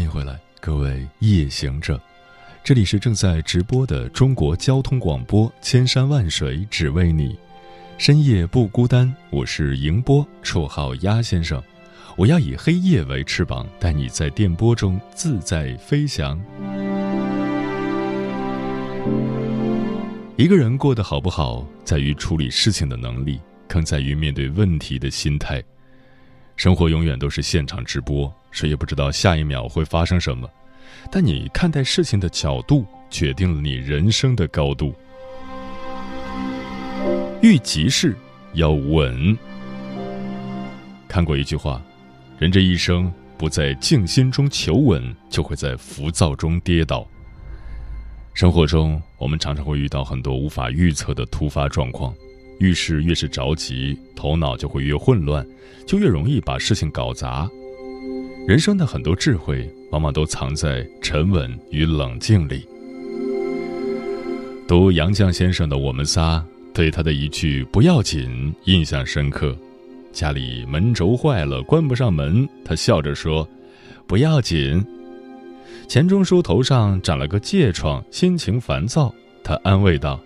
欢迎回来，各位夜行者，这里是正在直播的中国交通广播，千山万水只为你，深夜不孤单。我是迎波，绰号鸭先生。我要以黑夜为翅膀，带你在电波中自在飞翔。一个人过得好不好，在于处理事情的能力，更在于面对问题的心态。生活永远都是现场直播，谁也不知道下一秒会发生什么。但你看待事情的角度，决定了你人生的高度。遇急事要稳。看过一句话：人这一生不在静心中求稳，就会在浮躁中跌倒。生活中，我们常常会遇到很多无法预测的突发状况。遇事越是着急，头脑就会越混乱，就越容易把事情搞砸。人生的很多智慧，往往都藏在沉稳与冷静里。读杨绛先生的《我们仨》，对他的一句“不要紧”印象深刻。家里门轴坏了，关不上门，他笑着说：“不要紧。”钱钟书头上长了个疥疮，心情烦躁，他安慰道：“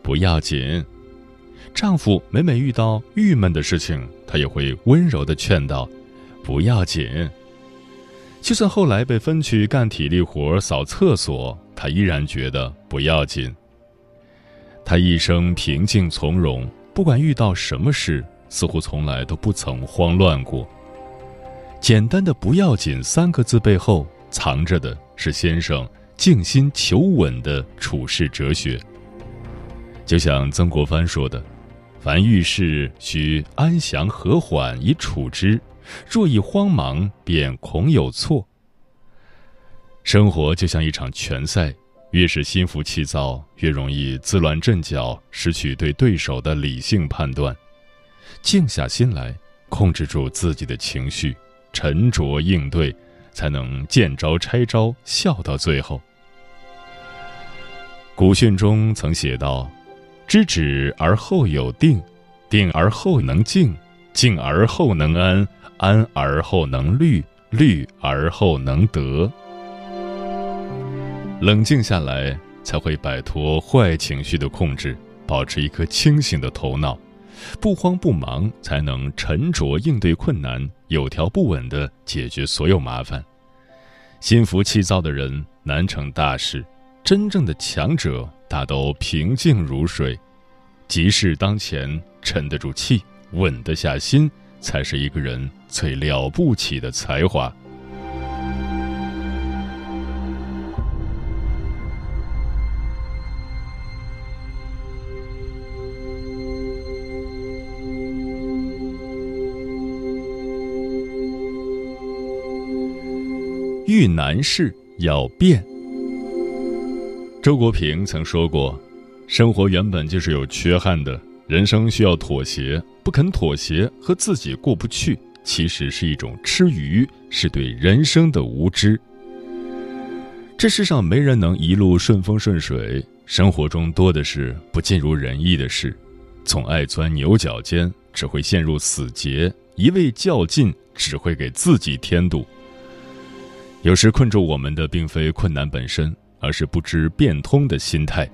不要紧。”丈夫每每遇到郁闷的事情，她也会温柔的劝道：“不要紧。”就算后来被分去干体力活、扫厕所，她依然觉得不要紧。她一生平静从容，不管遇到什么事，似乎从来都不曾慌乱过。简单的“不要紧”三个字背后，藏着的是先生静心求稳的处世哲学。就像曾国藩说的。凡遇事，须安详和缓以处之；若一慌忙，便恐有错。生活就像一场拳赛，越是心浮气躁，越容易自乱阵脚，失去对对手的理性判断。静下心来，控制住自己的情绪，沉着应对，才能见招拆招，笑到最后。古训中曾写道。知止而后有定，定而后能静，静而后能安，安而后能虑，虑而后能得。冷静下来，才会摆脱坏情绪的控制，保持一颗清醒的头脑，不慌不忙，才能沉着应对困难，有条不紊地解决所有麻烦。心浮气躁的人难成大事，真正的强者。大都平静如水，急事当前，沉得住气，稳得下心，才是一个人最了不起的才华。遇难事要变。周国平曾说过：“生活原本就是有缺憾的，人生需要妥协。不肯妥协和自己过不去，其实是一种吃鱼，是对人生的无知。这世上没人能一路顺风顺水，生活中多的是不尽如人意的事。总爱钻牛角尖，只会陷入死结；一味较劲，只会给自己添堵。有时困住我们的，并非困难本身。”而是不知变通的心态，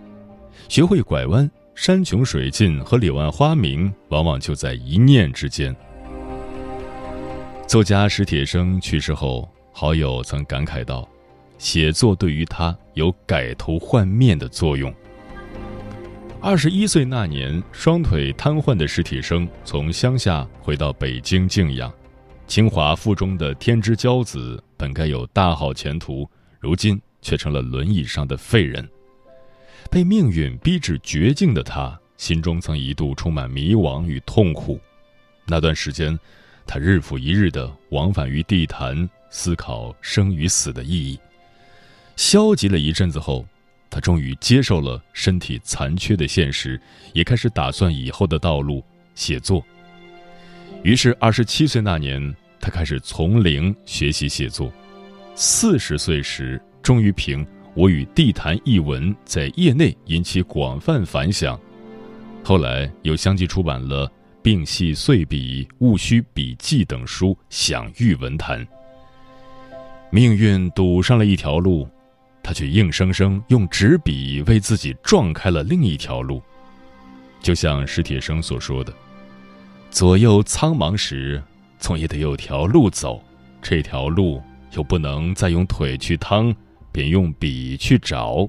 学会拐弯，山穷水尽和柳暗花明，往往就在一念之间。作家史铁生去世后，好友曾感慨道：“写作对于他有改头换面的作用。”二十一岁那年，双腿瘫痪的史铁生从乡下回到北京静养。清华附中的天之骄子，本该有大好前途，如今却成了轮椅上的废人。被命运逼至绝境的他，心中曾一度充满迷惘与痛苦。那段时间，他日复一日地往返于地坛，思考生与死的意义。消极了一阵子后，他终于接受了身体残缺的现实，也开始打算以后的道路——写作。于是，二十七岁那年，他开始从零学习写作。四十岁时，终于凭。我与地坛一文在业内引起广泛反响，后来又相继出版了《病系碎笔》《戊戌笔记》等书，享誉文坛。命运堵上了一条路，他却硬生生用纸笔为自己撞开了另一条路。就像史铁生所说的：“左右苍茫时，总也得有条路走，这条路又不能再用腿去趟。”便用笔去找。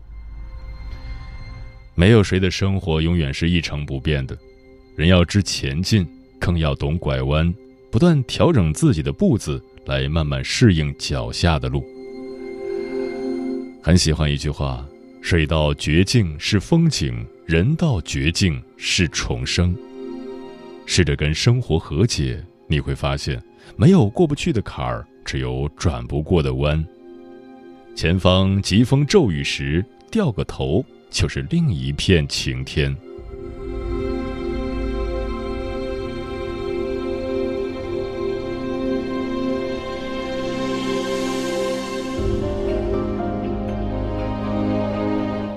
没有谁的生活永远是一成不变的，人要知前进，更要懂拐弯，不断调整自己的步子，来慢慢适应脚下的路。很喜欢一句话：“水到绝境是风景，人到绝境是重生。”试着跟生活和解，你会发现，没有过不去的坎儿，只有转不过的弯。前方疾风骤雨时，掉个头就是另一片晴天。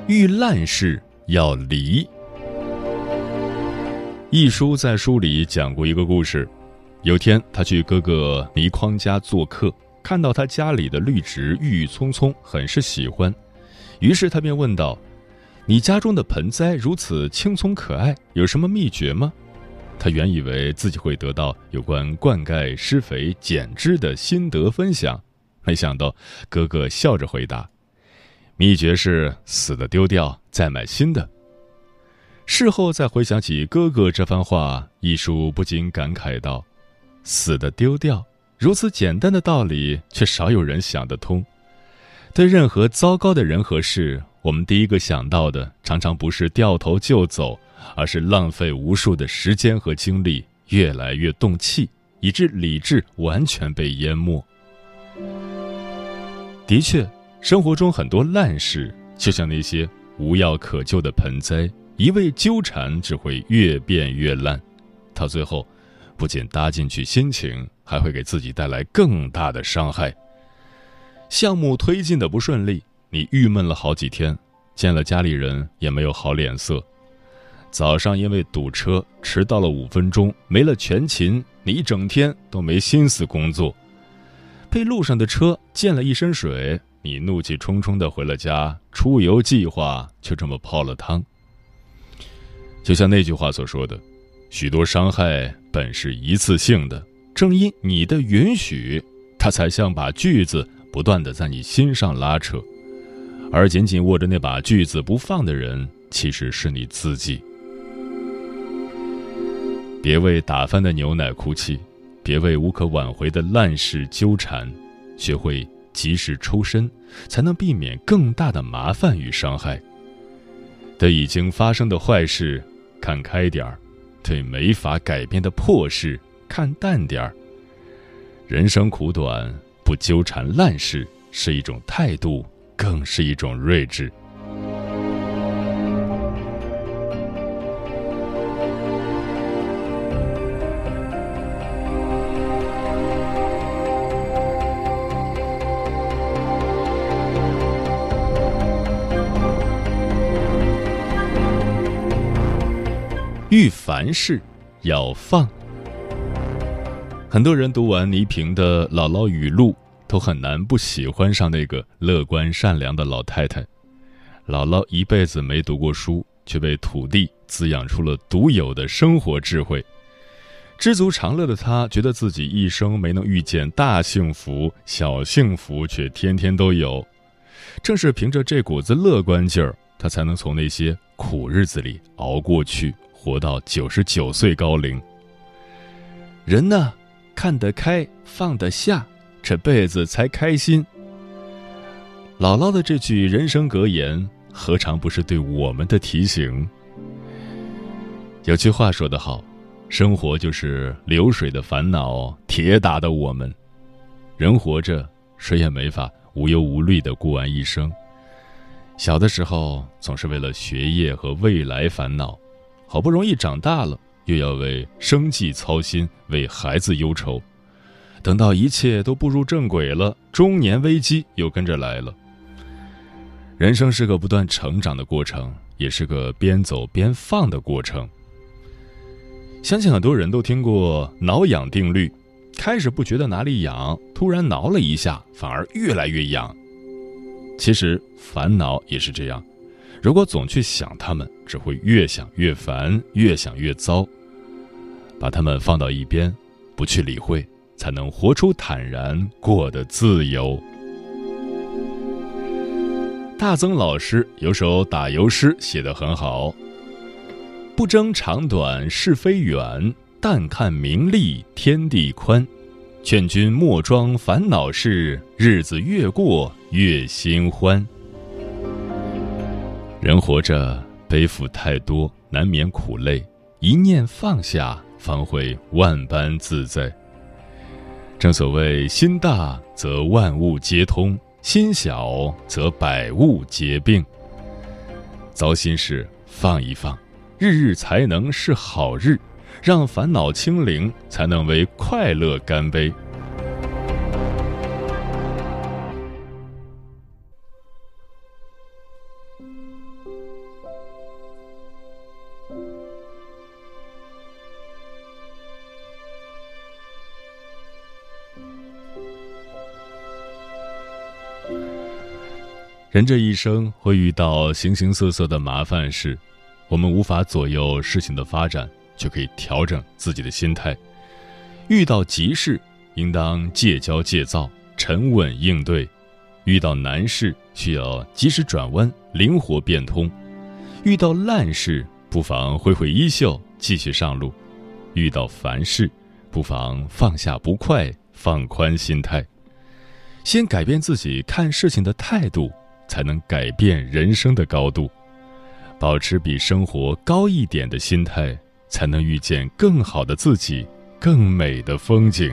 遇烂事要离。一书在书里讲过一个故事，有天他去哥哥倪匡家做客。看到他家里的绿植郁郁葱葱，很是喜欢，于是他便问道：“你家中的盆栽如此青葱可爱，有什么秘诀吗？”他原以为自己会得到有关灌溉、施肥、剪枝的心得分享，没想到哥哥笑着回答：“秘诀是死的丢掉，再买新的。”事后再回想起哥哥这番话，一叔不禁感慨道：“死的丢掉。”如此简单的道理，却少有人想得通。对任何糟糕的人和事，我们第一个想到的，常常不是掉头就走，而是浪费无数的时间和精力，越来越动气，以致理智完全被淹没。的确，生活中很多烂事，就像那些无药可救的盆栽，一味纠缠，只会越变越烂，到最后，不仅搭进去心情。还会给自己带来更大的伤害。项目推进的不顺利，你郁闷了好几天，见了家里人也没有好脸色。早上因为堵车迟到了五分钟，没了全勤，你一整天都没心思工作。被路上的车溅了一身水，你怒气冲冲的回了家，出游计划就这么泡了汤。就像那句话所说的，许多伤害本是一次性的。正因你的允许，他才像把锯子不断的在你心上拉扯，而紧紧握着那把锯子不放的人，其实是你自己。别为打翻的牛奶哭泣，别为无可挽回的烂事纠缠，学会及时抽身，才能避免更大的麻烦与伤害。对已经发生的坏事，看开点儿；对没法改变的破事。看淡点儿。人生苦短，不纠缠烂事是一种态度，更是一种睿智。凡事要放。很多人读完倪萍的《姥姥语录》，都很难不喜欢上那个乐观善良的老太太。姥姥一辈子没读过书，却被土地滋养出了独有的生活智慧。知足常乐的她，觉得自己一生没能遇见大幸福，小幸福却天天都有。正是凭着这股子乐观劲儿，她才能从那些苦日子里熬过去，活到九十九岁高龄。人呢，看得开，放得下，这辈子才开心。姥姥的这句人生格言，何尝不是对我们的提醒？有句话说得好。生活就是流水的烦恼，铁打的我们。人活着，谁也没法无忧无虑的过完一生。小的时候，总是为了学业和未来烦恼；好不容易长大了，又要为生计操心，为孩子忧愁。等到一切都步入正轨了，中年危机又跟着来了。人生是个不断成长的过程，也是个边走边放的过程。相信很多人都听过挠痒定律，开始不觉得哪里痒，突然挠了一下，反而越来越痒。其实烦恼也是这样，如果总去想他们，只会越想越烦，越想越糟。把他们放到一边，不去理会，才能活出坦然，过得自由。大曾老师有首打油诗写得很好。不争长短是非远，但看名利天地宽。劝君莫装烦恼事，日子越过越心欢。人活着背负太多，难免苦累。一念放下，方会万般自在。正所谓心大则万物皆通，心小则百物皆病。糟心事放一放。日日才能是好日，让烦恼清零，才能为快乐干杯。人这一生会遇到形形色色的麻烦事。我们无法左右事情的发展，却可以调整自己的心态。遇到急事，应当戒骄戒躁，沉稳应对；遇到难事，需要及时转弯，灵活变通；遇到烂事，不妨挥挥衣袖，继续上路；遇到烦事，不妨放下不快，放宽心态。先改变自己看事情的态度，才能改变人生的高度。保持比生活高一点的心态，才能遇见更好的自己，更美的风景。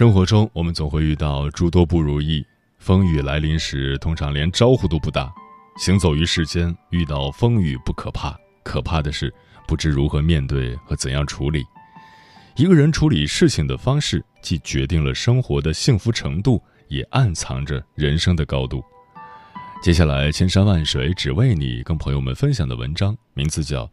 生活中，我们总会遇到诸多不如意。风雨来临时，通常连招呼都不打。行走于世间，遇到风雨不可怕，可怕的是不知如何面对和怎样处理。一个人处理事情的方式，既决定了生活的幸福程度，也暗藏着人生的高度。接下来，千山万水只为你，跟朋友们分享的文章，名字叫《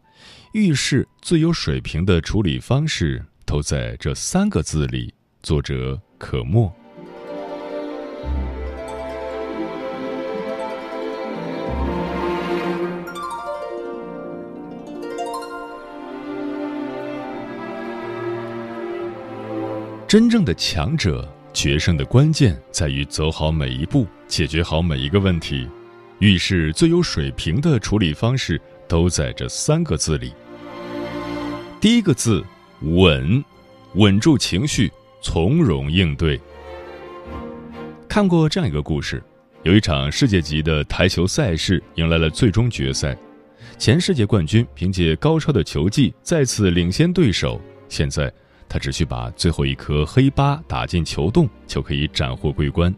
遇事最有水平的处理方式都在这三个字里》。作者可墨。真正的强者，决胜的关键在于走好每一步，解决好每一个问题。遇事最有水平的处理方式，都在这三个字里。第一个字，稳，稳住情绪，从容应对。看过这样一个故事，有一场世界级的台球赛事迎来了最终决赛，前世界冠军凭借高超的球技再次领先对手。现在他只需把最后一颗黑八打进球洞，就可以斩获桂冠。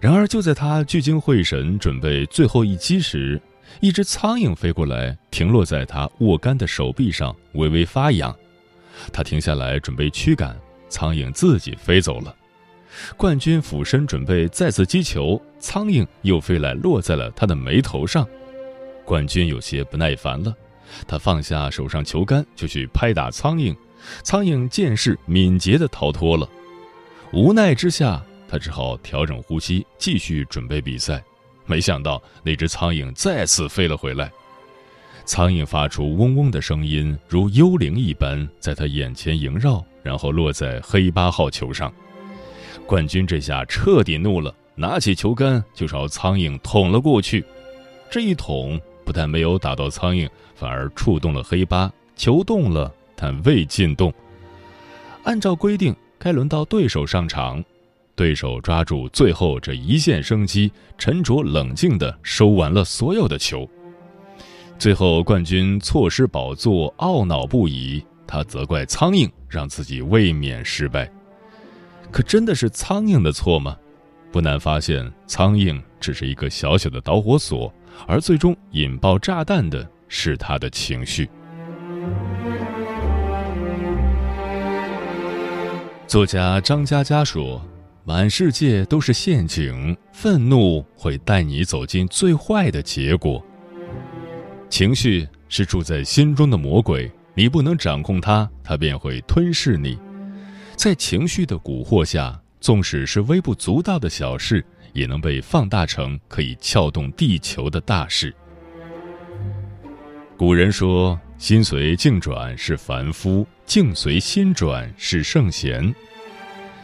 然而，就在他聚精会神准备最后一击时，一只苍蝇飞过来，停落在他握杆的手臂上，微微发痒。他停下来准备驱赶，苍蝇自己飞走了。冠军俯身准备再次击球，苍蝇又飞来落在了他的眉头上。冠军有些不耐烦了，他放下手上球杆就去拍打苍蝇，苍蝇见势敏捷地逃脱了。无奈之下，他只好调整呼吸，继续准备比赛。没想到那只苍蝇再次飞了回来，苍蝇发出嗡嗡的声音，如幽灵一般在他眼前萦绕，然后落在黑八号球上。冠军这下彻底怒了，拿起球杆就朝苍蝇捅了过去。这一捅不但没有打到苍蝇，反而触动了黑八，球动了，但未进洞。按照规定，该轮到对手上场。对手抓住最后这一线生机，沉着冷静地收完了所有的球。最后冠军错失宝座，懊恼不已。他责怪苍蝇让自己卫冕失败。可真的是苍蝇的错吗？不难发现，苍蝇只是一个小小的导火索，而最终引爆炸弹的是他的情绪。作家张嘉佳说。满世界都是陷阱，愤怒会带你走进最坏的结果。情绪是住在心中的魔鬼，你不能掌控它，它便会吞噬你。在情绪的蛊惑下，纵使是微不足道的小事，也能被放大成可以撬动地球的大事。古人说：“心随境转是凡夫，境随心转是圣贤。”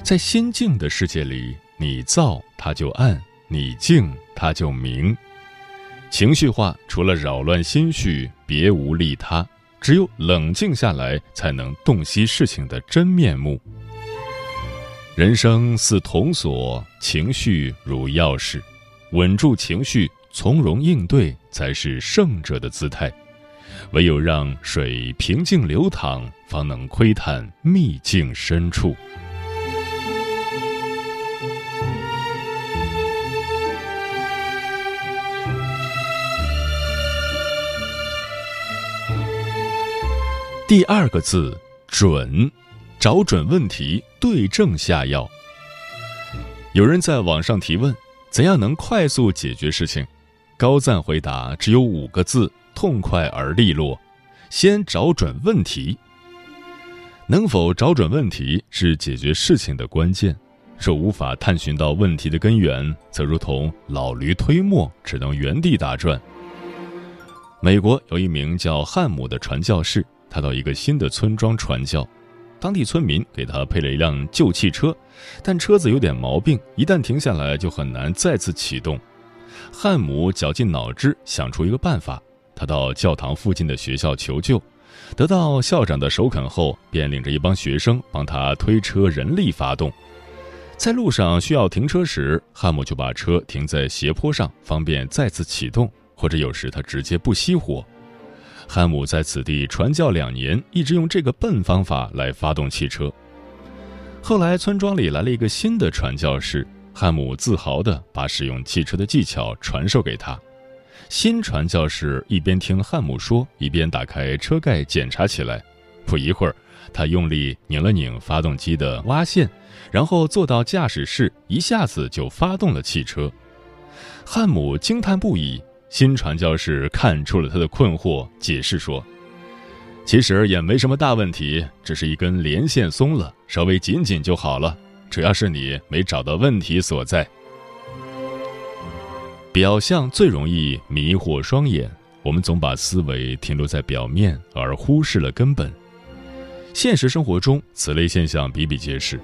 在心境的世界里，你躁它就暗，你静它就明。情绪化除了扰乱心绪，别无利他。只有冷静下来，才能洞悉事情的真面目。人生似铜锁，情绪如钥匙，稳住情绪，从容应对，才是胜者的姿态。唯有让水平静流淌，方能窥探秘境深处。第二个字准，找准问题，对症下药。有人在网上提问：怎样能快速解决事情？高赞回答只有五个字：痛快而利落。先找准问题。能否找准问题是解决事情的关键。若无法探寻到问题的根源，则如同老驴推磨，只能原地打转。美国有一名叫汉姆的传教士。他到一个新的村庄传教，当地村民给他配了一辆旧汽车，但车子有点毛病，一旦停下来就很难再次启动。汉姆绞尽脑汁想出一个办法，他到教堂附近的学校求救，得到校长的首肯后，便领着一帮学生帮他推车，人力发动。在路上需要停车时，汉姆就把车停在斜坡上，方便再次启动，或者有时他直接不熄火。汉姆在此地传教两年，一直用这个笨方法来发动汽车。后来，村庄里来了一个新的传教士，汉姆自豪地把使用汽车的技巧传授给他。新传教士一边听汉姆说，一边打开车盖检查起来。不一会儿，他用力拧了拧发动机的挖线，然后坐到驾驶室，一下子就发动了汽车。汉姆惊叹不已。新传教士看出了他的困惑，解释说：“其实也没什么大问题，只是一根连线松了，稍微紧紧就好了。主要是你没找到问题所在。表象最容易迷惑双眼，我们总把思维停留在表面，而忽视了根本。现实生活中，此类现象比比皆是。”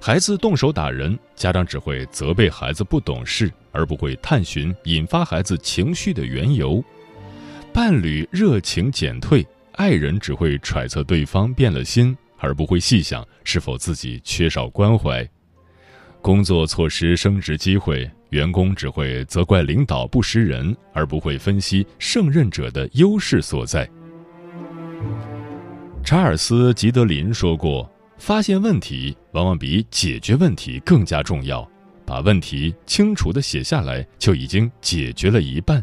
孩子动手打人，家长只会责备孩子不懂事，而不会探寻引发孩子情绪的缘由。伴侣热情减退，爱人只会揣测对方变了心，而不会细想是否自己缺少关怀；工作错失升职机会，员工只会责怪领导不识人，而不会分析胜任者的优势所在。查尔斯·吉德林说过：“发现问题往往比解决问题更加重要。把问题清楚地写下来，就已经解决了一半。”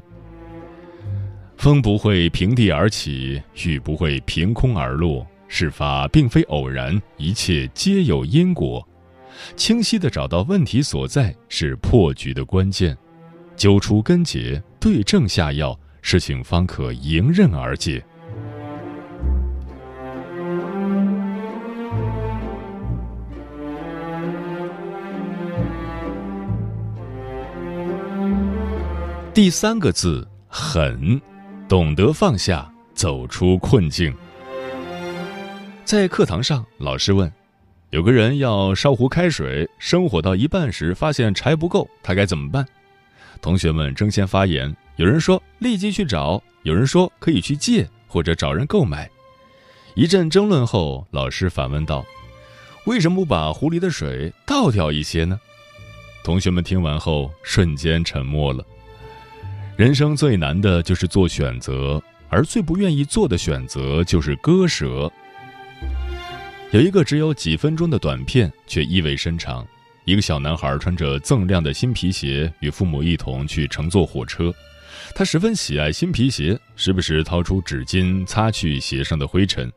风不会平地而起，雨不会凭空而落。事发并非偶然，一切皆有因果。清晰地找到问题所在是破局的关键，揪出根结，对症下药，事情方可迎刃而解。第三个字，狠。懂得放下，走出困境。在课堂上，老师问：“有个人要烧壶开水，生火到一半时发现柴不够，他该怎么办？”同学们争先发言，有人说立即去找，有人说可以去借或者找人购买。一阵争论后，老师反问道：“为什么不把壶里的水倒掉一些呢？”同学们听完后，瞬间沉默了。人生最难的就是做选择，而最不愿意做的选择就是割舍。有一个只有几分钟的短片，却意味深长。一个小男孩穿着锃亮的新皮鞋，与父母一同去乘坐火车。他十分喜爱新皮鞋，时不时掏出纸巾擦去鞋上的灰尘。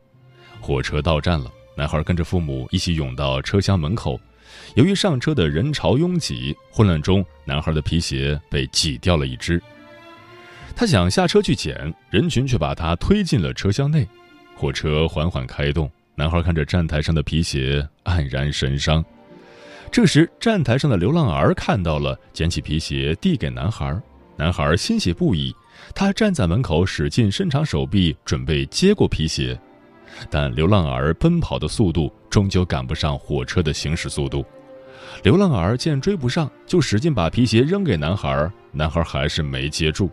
火车到站了，男孩跟着父母一起涌到车厢门口。由于上车的人潮拥挤，混乱中，男孩的皮鞋被挤掉了一只。他想下车去捡，人群却把他推进了车厢内。火车缓缓开动，男孩看着站台上的皮鞋，黯然神伤。这时，站台上的流浪儿看到了，捡起皮鞋递给男孩。男孩欣喜不已，他站在门口，使劲伸长手臂，准备接过皮鞋。但流浪儿奔跑的速度终究赶不上火车的行驶速度。流浪儿见追不上，就使劲把皮鞋扔给男孩，男孩还是没接住。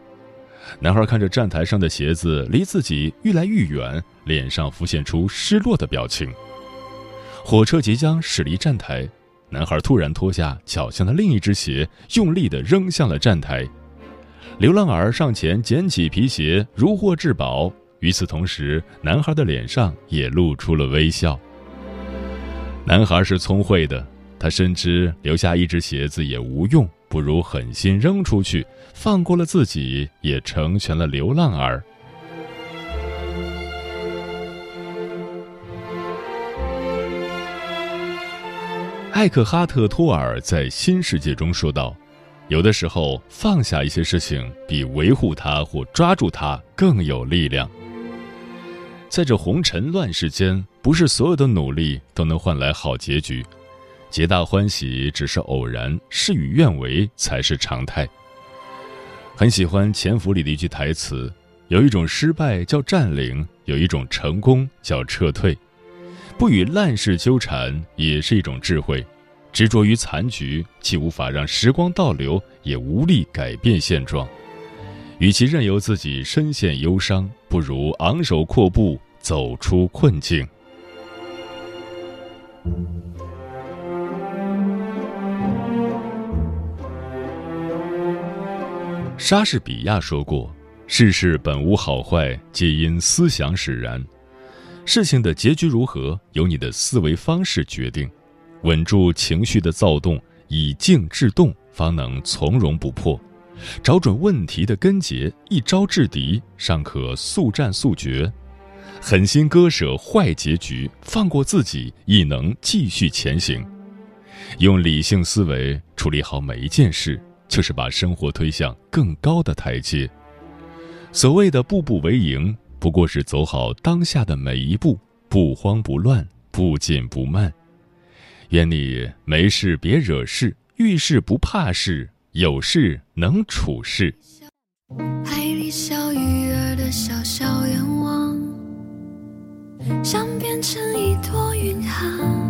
男孩看着站台上的鞋子离自己愈来愈远，脸上浮现出失落的表情。火车即将驶离站台，男孩突然脱下脚下的另一只鞋，用力地扔向了站台。流浪儿上前捡起皮鞋，如获至宝。与此同时，男孩的脸上也露出了微笑。男孩是聪慧的，他深知留下一只鞋子也无用。不如狠心扔出去，放过了自己，也成全了流浪儿。艾克哈特·托尔在《新世界》中说道：“有的时候，放下一些事情，比维护它或抓住它更有力量。在这红尘乱世间，不是所有的努力都能换来好结局。”皆大欢喜只是偶然，事与愿违才是常态。很喜欢《潜伏》里的一句台词：“有一种失败叫占领，有一种成功叫撤退。不与烂事纠缠也是一种智慧。执着于残局，既无法让时光倒流，也无力改变现状。与其任由自己深陷忧伤，不如昂首阔步走出困境。”莎士比亚说过：“世事本无好坏，皆因思想使然。事情的结局如何，由你的思维方式决定。稳住情绪的躁动，以静制动，方能从容不迫。找准问题的根结，一招制敌，尚可速战速决。狠心割舍坏结局，放过自己，亦能继续前行。用理性思维处理好每一件事。”就是把生活推向更高的台阶。所谓的步步为营，不过是走好当下的每一步，不慌不乱，不紧不慢。愿你没事别惹事，遇事不怕事，有事能处事。海里小鱼儿的小小愿望，想变成一朵云航。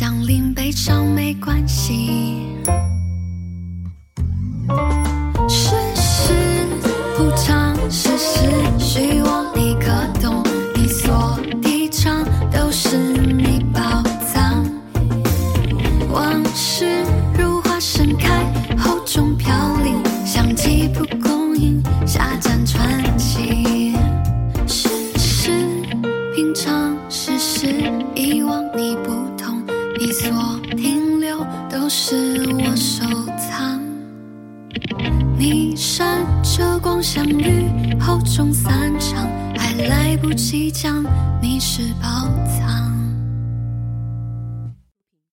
降临